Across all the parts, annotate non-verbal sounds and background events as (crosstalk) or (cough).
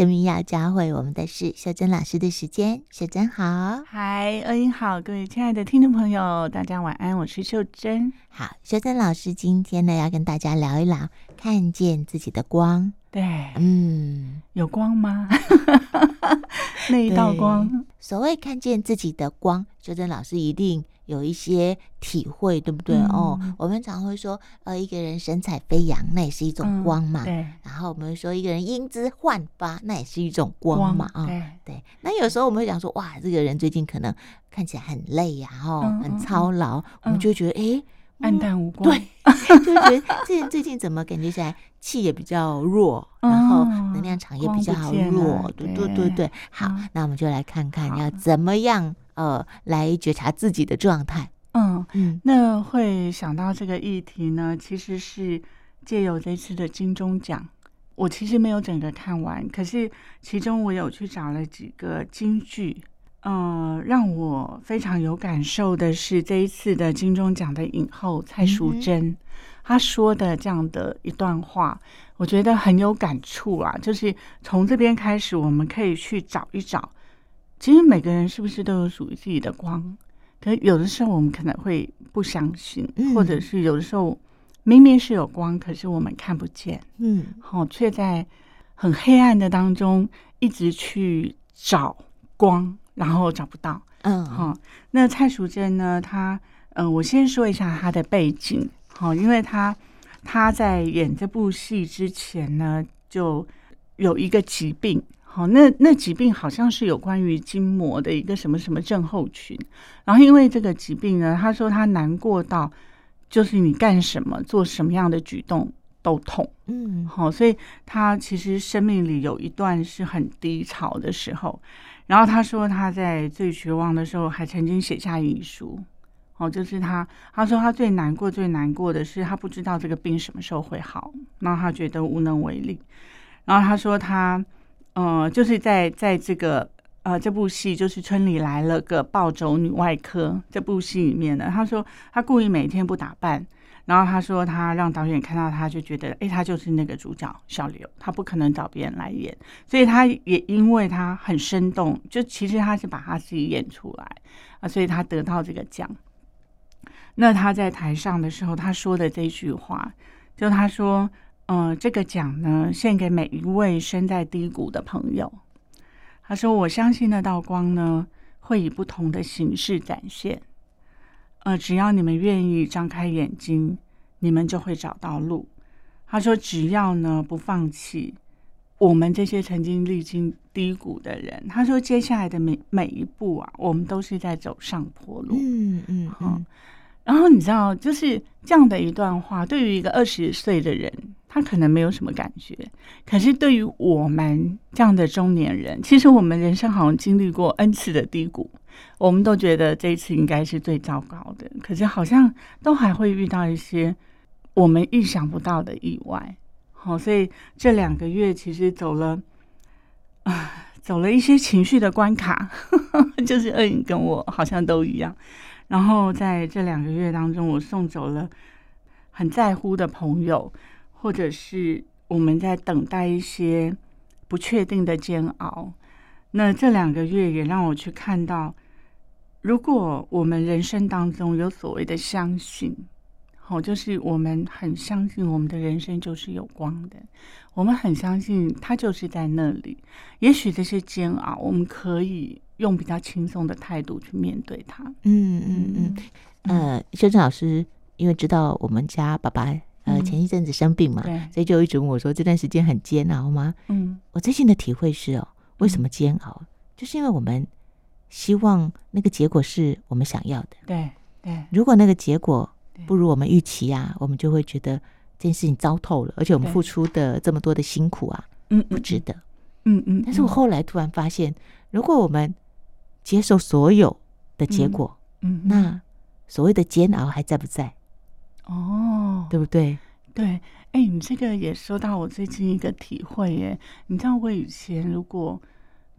生命要教会我们的是秀珍老师的时间。秀珍好，嗨，恩英好，各位亲爱的听众朋友，大家晚安，我是秀珍。好，秀珍老师今天呢要跟大家聊一聊看见自己的光。对，嗯，有光吗？(laughs) 那一道光，所谓看见自己的光，秀珍老师一定有一些体会，对不对？嗯、哦，我们常会说，呃，一个人神采飞扬，那也是一种光嘛。嗯、对。然后我们会说，一个人英姿焕发，那也是一种光嘛。啊、哦，对对。那有时候我们会讲说，哇，这个人最近可能看起来很累呀、啊，哦，很操劳，嗯、我们就觉得，哎。黯淡无光，对，(laughs) 就觉得这人最近怎么感觉起来气也比较弱，然后能量场也比较弱，对对对对。好，那我们就来看看要怎么样呃来觉察自己的状态。嗯嗯，那会想到这个议题呢，其实是借由这次的金钟奖，我其实没有整个看完，可是其中我有去找了几个金句。嗯、呃，让我非常有感受的是这一次的金钟奖的影后蔡淑珍，她、嗯、说的这样的一段话，我觉得很有感触啊。就是从这边开始，我们可以去找一找，其实每个人是不是都有属于自己的光？可有的时候我们可能会不相信，嗯、或者是有的时候明明是有光，可是我们看不见，嗯，好，却在很黑暗的当中一直去找光。然后找不到，嗯，好，那蔡淑臻呢？她，嗯、呃，我先说一下她的背景，好，因为她她在演这部戏之前呢，就有一个疾病，好，那那疾病好像是有关于筋膜的一个什么什么症候群，然后因为这个疾病呢，她说她难过到就是你干什么做什么样的举动都痛，嗯，好，所以他其实生命里有一段是很低潮的时候。然后他说他在最绝望的时候还曾经写下遗书，哦，就是他他说他最难过最难过的是他不知道这个病什么时候会好，然后他觉得无能为力。然后他说他，呃，就是在在这个呃这部戏就是村里来了个暴走女外科这部戏里面的，他说他故意每天不打扮。然后他说，他让导演看到他就觉得，哎，他就是那个主角小刘，他不可能找别人来演，所以他也因为他很生动，就其实他是把他自己演出来啊，所以他得到这个奖。那他在台上的时候，他说的这句话，就他说，嗯、呃，这个奖呢，献给每一位身在低谷的朋友。他说，我相信那道光呢，会以不同的形式展现。呃，只要你们愿意张开眼睛，你们就会找到路。他说：“只要呢不放弃，我们这些曾经历经低谷的人，他说接下来的每每一步啊，我们都是在走上坡路。”嗯嗯嗯。然后你知道，就是这样的一段话，对于一个二十岁的人，他可能没有什么感觉。可是对于我们这样的中年人，其实我们人生好像经历过 N 次的低谷。我们都觉得这一次应该是最糟糕的，可是好像都还会遇到一些我们意想不到的意外。好，所以这两个月其实走了啊，(sighs) 走了一些情绪的关卡，(laughs) 就是二影跟我好像都一样。然后在这两个月当中，我送走了很在乎的朋友，或者是我们在等待一些不确定的煎熬。那这两个月也让我去看到。如果我们人生当中有所谓的相信，好，就是我们很相信我们的人生就是有光的，我们很相信它就是在那里。也许这些煎熬，我们可以用比较轻松的态度去面对它。嗯嗯嗯。呃，修正老师因为知道我们家爸爸呃前一阵子生病嘛，所以就一直问我说这段时间很煎熬吗？嗯，我最近的体会是哦，为什么煎熬？就是因为我们。希望那个结果是我们想要的。对对，如果那个结果不如我们预期啊，我们就会觉得这件事情糟透了，而且我们付出的这么多的辛苦啊，嗯，不值得。嗯嗯。但是我后来突然发现，如果我们接受所有的结果，嗯，那所谓的煎熬还在不在？哦，对不对？对。哎，你这个也说到我最近一个体会耶。你知道我以前如果。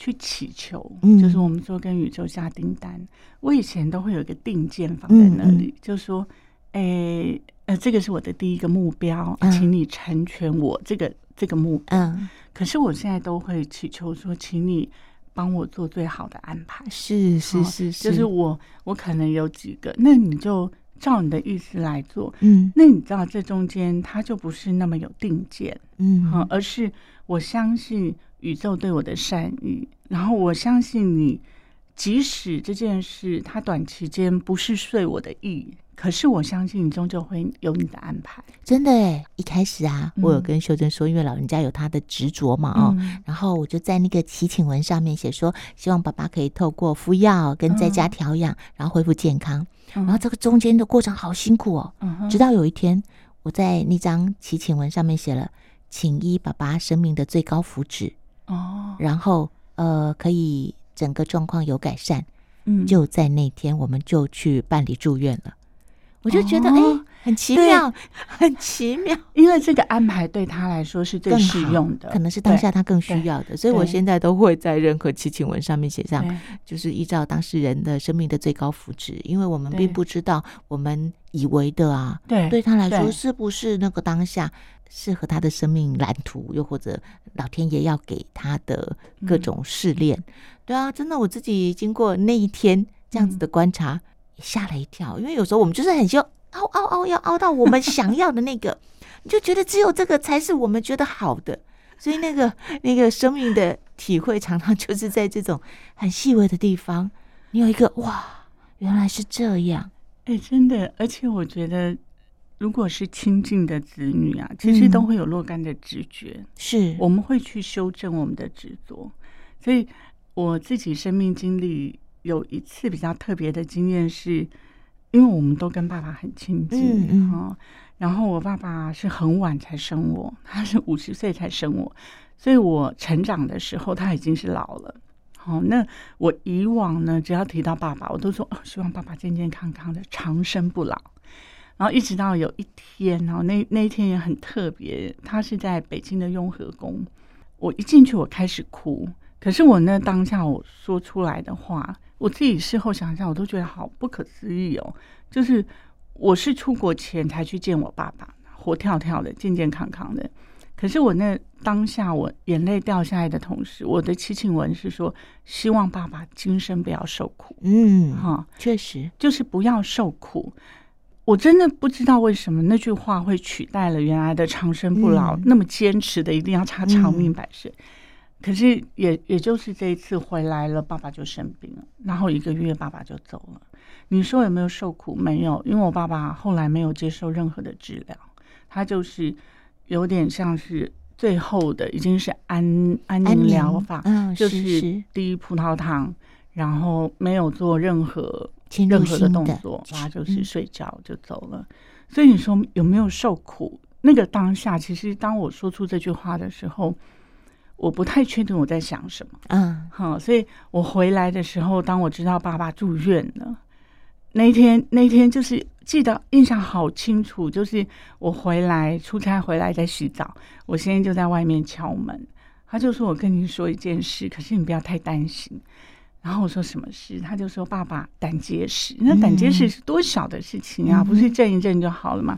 去祈求，就是我们说跟宇宙下订单。嗯、我以前都会有一个定件放在那里，嗯嗯、就是说，哎，呃，这个是我的第一个目标，请你成全我这个这个目标。嗯，可是我现在都会祈求说，请你帮我做最好的安排。是是是是，就是我我可能有几个，那你就照你的意思来做。嗯，那你知道这中间它就不是那么有定见，嗯，而是我相信宇宙对我的善意，然后我相信你。即使这件事它短期间不是遂我的意，可是我相信你终究会有你的安排。真的哎，一开始啊，我有跟秀珍说，因为老人家有他的执着嘛，哦，嗯、然后我就在那个祈请文上面写说，希望爸爸可以透过服药跟在家调养，嗯、然后恢复健康。然后这个中间的过程好辛苦哦，嗯、直到有一天，我在那张祈请文上面写了，请依爸爸生命的最高福祉。哦，然后呃可以。整个状况有改善，嗯，就在那天，我们就去办理住院了。我就觉得，哎、哦，很奇妙，很奇妙，因为这个安排对他来说是最适用的，可能是当下他更需要的。所以我现在都会在任何祈请文上面写上，就是依照当事人的生命的最高福祉，因为我们并不知道我们以为的啊，对，对他来说是不是那个当下。适合他的生命蓝图，又或者老天爷要给他的各种试炼，嗯、对啊，真的，我自己经过那一天这样子的观察，也吓了一跳，因为有时候我们就是很希望凹凹凹，要凹到我们想要的那个，你就觉得只有这个才是我们觉得好的，所以那个那个生命的体会，常常就是在这种很细微的地方，你有一个哇，原来是这样，哎，真的，而且我觉得。如果是亲近的子女啊，其实都会有若干的直觉，嗯、是我们会去修正我们的执着。所以我自己生命经历有一次比较特别的经验，是因为我们都跟爸爸很亲近，嗯嗯，然后我爸爸是很晚才生我，(laughs) 他是五十岁才生我，所以我成长的时候他已经是老了。好，那我以往呢，只要提到爸爸，我都说哦，希望爸爸健健康康的，长生不老。然后一直到有一天，然后那那一天也很特别，他是在北京的雍和宫。我一进去，我开始哭。可是我那当下我说出来的话，我自己事后想想，我都觉得好不可思议哦。就是我是出国前才去见我爸爸，活跳跳的，健健康康的。可是我那当下我眼泪掉下来的同时，我的七庆文是说，希望爸爸今生不要受苦。嗯，哈，确实就是不要受苦。我真的不知道为什么那句话会取代了原来的长生不老，嗯、那么坚持的一定要他长命百岁。嗯、可是也也就是这一次回来了，爸爸就生病了，然后一个月爸爸就走了。你说有没有受苦？没有，因为我爸爸后来没有接受任何的治疗，他就是有点像是最后的已经是安安宁疗法，嗯，就是滴葡萄糖，然后没有做任何。任何的动作，他就是睡觉就走了。嗯、所以你说有没有受苦？那个当下，其实当我说出这句话的时候，我不太确定我在想什么。嗯，好，所以我回来的时候，当我知道爸爸住院了，那一天，那一天就是记得印象好清楚，就是我回来出差回来在洗澡，我先生就在外面敲门，他就说：“我跟你说一件事，可是你不要太担心。”然后我说什么事，他就说爸爸胆结石。那胆结石是多小的事情啊，嗯、不是震一震就好了吗？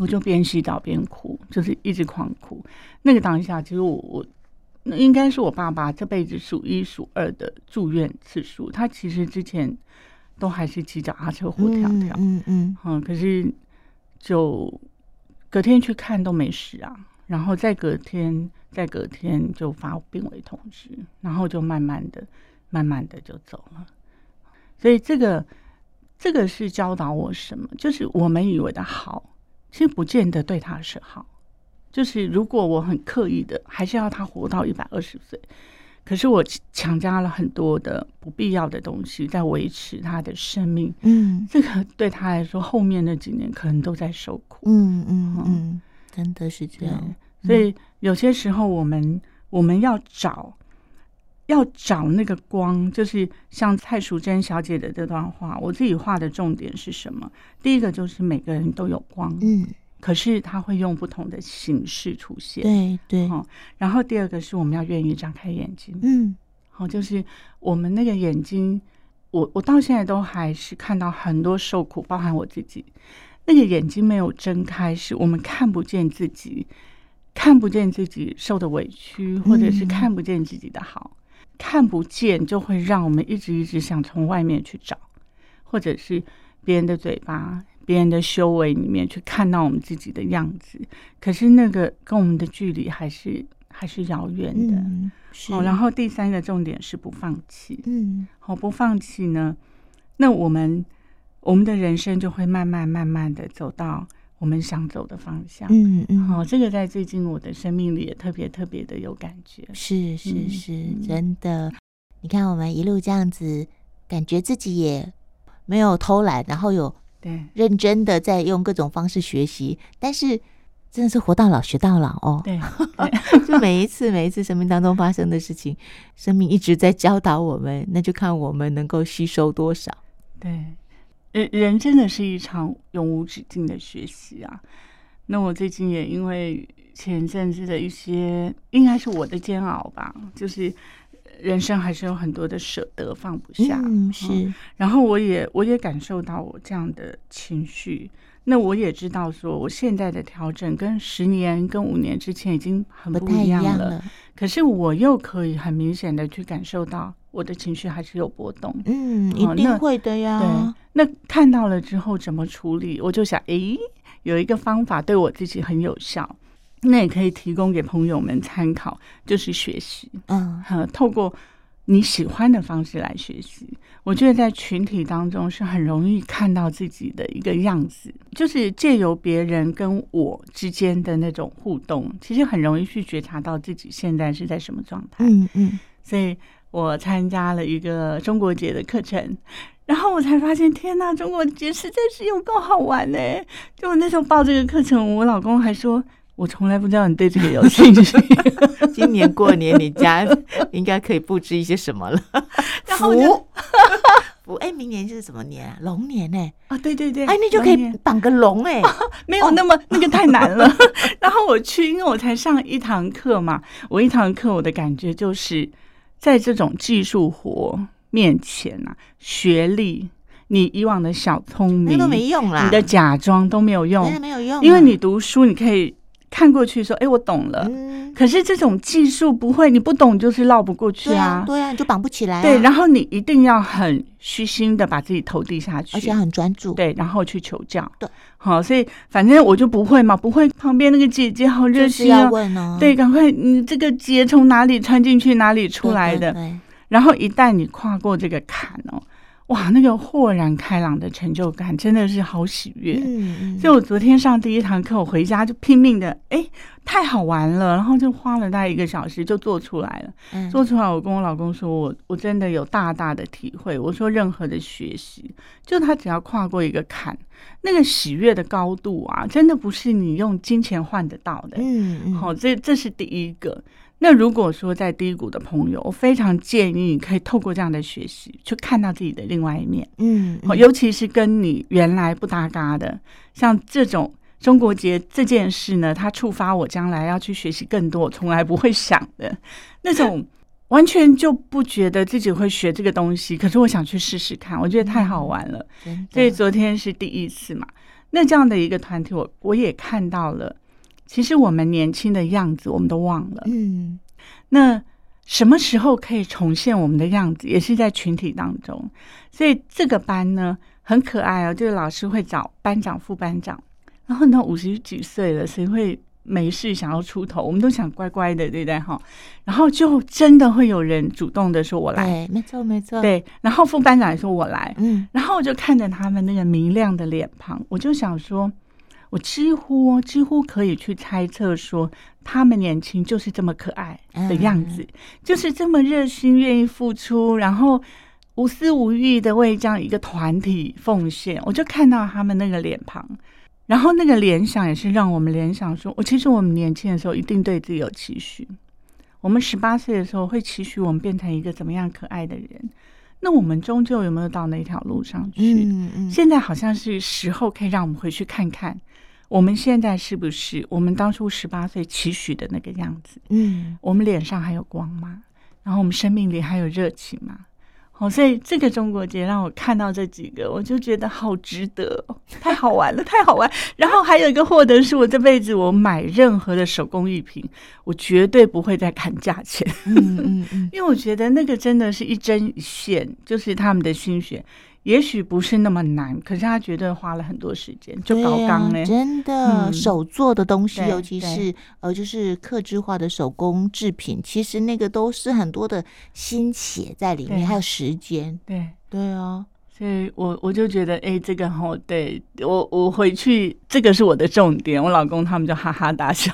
我就边洗澡边哭，就是一直狂哭。那个当下，其实我我那应该是我爸爸这辈子数一数二的住院次数。他其实之前都还是骑脚踏车活跳跳，嗯嗯，嗯，可是就隔天去看都没事啊，然后再隔天再隔天就发病危通知，然后就慢慢的。慢慢的就走了，所以这个这个是教导我什么？就是我们以为的好，其实不见得对他是好。就是如果我很刻意的，还是要他活到一百二十岁，可是我强加了很多的不必要的东西在维持他的生命。嗯，这个对他来说，后面那几年可能都在受苦。嗯嗯嗯，真的是这样。所以有些时候，我们我们要找。要找那个光，就是像蔡淑珍小姐的这段话，我自己画的重点是什么？第一个就是每个人都有光，嗯，可是他会用不同的形式出现，对对。哦，然后第二个是我们要愿意张开眼睛，嗯，好，就是我们那个眼睛，我我到现在都还是看到很多受苦，包含我自己，那个眼睛没有睁开，是我们看不见自己看不见自己受的委屈，或者是看不见自己的好，嗯、看不见就会让我们一直一直想从外面去找，或者是别人的嘴巴、别人的修为里面去看到我们自己的样子。可是那个跟我们的距离还是还是遥远的。然后第三个重点是不放弃。嗯。好，不放弃呢，那我们我们的人生就会慢慢慢慢的走到。我们想走的方向，嗯嗯，好、哦，这个在最近我的生命里也特别特别的有感觉，是是是，嗯、真的。你看我们一路这样子，感觉自己也没有偷懒，然后有对认真的在用各种方式学习，但是真的是活到老学到老哦。对，(laughs) 就每一次每一次生命当中发生的事情，生命一直在教导我们，那就看我们能够吸收多少。对。人人真的是一场永无止境的学习啊！那我最近也因为前阵子的一些，应该是我的煎熬吧，就是人生还是有很多的舍得放不下，嗯，是。嗯，然后我也我也感受到我这样的情绪，那我也知道说我现在的调整跟十年跟五年之前已经很不一样了，样了，可是我又可以很明显的去感受到。我的情绪还是有波动，嗯，一定会的呀。对，那看到了之后怎么处理？我就想，诶，有一个方法对我自己很有效，那也可以提供给朋友们参考，就是学习。嗯，透过你喜欢的方式来学习，我觉得在群体当中是很容易看到自己的一个样子，就是借由别人跟我之间的那种互动，其实很容易去觉察到自己现在是在什么状态。嗯嗯，所以。我参加了一个中国节的课程，然后我才发现，天呐，中国节实在是有够好玩呢！就我那时候报这个课程，我老公还说，我从来不知道你对这个有兴趣。今年过年你家应该可以布置一些什么了？(laughs) 然后哎，明年是什么年啊？龙年呢？啊，对对对，哎，那就可以绑个龙哎，(laughs) 没有那么那个太难了。(laughs) 然后我去，因为我才上一堂课嘛，我一堂课我的感觉就是。在这种技术活面前啊，学历，你以往的小聪明都没用啦，你的假装都没有用，没有用。因为你读书，你可以看过去说：“哎，我懂了。”可是这种技术不会，你不懂就是绕不过去啊。对啊，你就绑不起来。对，然后你一定要很虚心的把自己投递下去，而且很专注。对，然后去求教。对，好，所以反正我就不会嘛，不会。旁边那个姐姐好热心啊，对，赶快，你这个结从哪里穿进去，哪里出来的？然后一旦你跨过这个坎哦。哇，那个豁然开朗的成就感真的是好喜悦。所以我昨天上第一堂课，我回家就拼命的，哎，太好玩了，然后就花了大概一个小时就做出来了。嗯。做出来，我跟我老公说，我我真的有大大的体会。我说，任何的学习，就他只要跨过一个坎，那个喜悦的高度啊，真的不是你用金钱换得到的。嗯嗯。好，这这是第一个。那如果说在低谷的朋友，我非常建议你可以透过这样的学习，去看到自己的另外一面。嗯，嗯，尤其是跟你原来不搭嘎的，像这种中国结这件事呢，它触发我将来要去学习更多，我从来不会想的 (laughs) 那种，完全就不觉得自己会学这个东西。可是我想去试试看，我觉得太好玩了。嗯，所以昨天是第一次嘛，那这样的一个团体，我我也看到了。其实我们年轻的样子，我们都忘了。嗯，那什么时候可以重现我们的样子？也是在群体当中。所以这个班呢，很可爱哦。就是老师会找班长、副班长，然后呢，五十几岁了，谁会没事想要出头？我们都想乖乖的，对不对？哈，然后就真的会有人主动的说：“我来。”对，没错，没错。对，然后副班长也说：“我来。”嗯，然后我就看着他们那个明亮的脸庞，我就想说。我几乎几乎可以去猜测说，他们年轻就是这么可爱的样子，就是这么热心、愿意付出，然后无私无欲的为这样一个团体奉献。我就看到他们那个脸庞，然后那个联想也是让我们联想说，我其实我们年轻的时候一定对自己有期许。我们十八岁的时候会期许我们变成一个怎么样可爱的人，那我们终究有没有到那条路上去？现在好像是时候可以让我们回去看看。我们现在是不是我们当初十八岁期许的那个样子？嗯，我们脸上还有光吗？然后我们生命里还有热情吗？哦，所以这个中国节让我看到这几个，我就觉得好值得，太好玩了，太好玩。然后还有一个获得是我这辈子我买任何的手工艺品，我绝对不会再砍价钱，嗯嗯嗯，(laughs) 因为我觉得那个真的是一针一线，就是他们的心血。也许不是那么难，可是他绝对花了很多时间，就搞刚呢，真的、嗯、手做的东西，尤其是呃，就是刻制化的手工制品，其实那个都是很多的心血在里面，还有时间。对对啊，所以我我就觉得，哎、欸，这个好，对我我回去，这个是我的重点。我老公他们就哈哈大笑。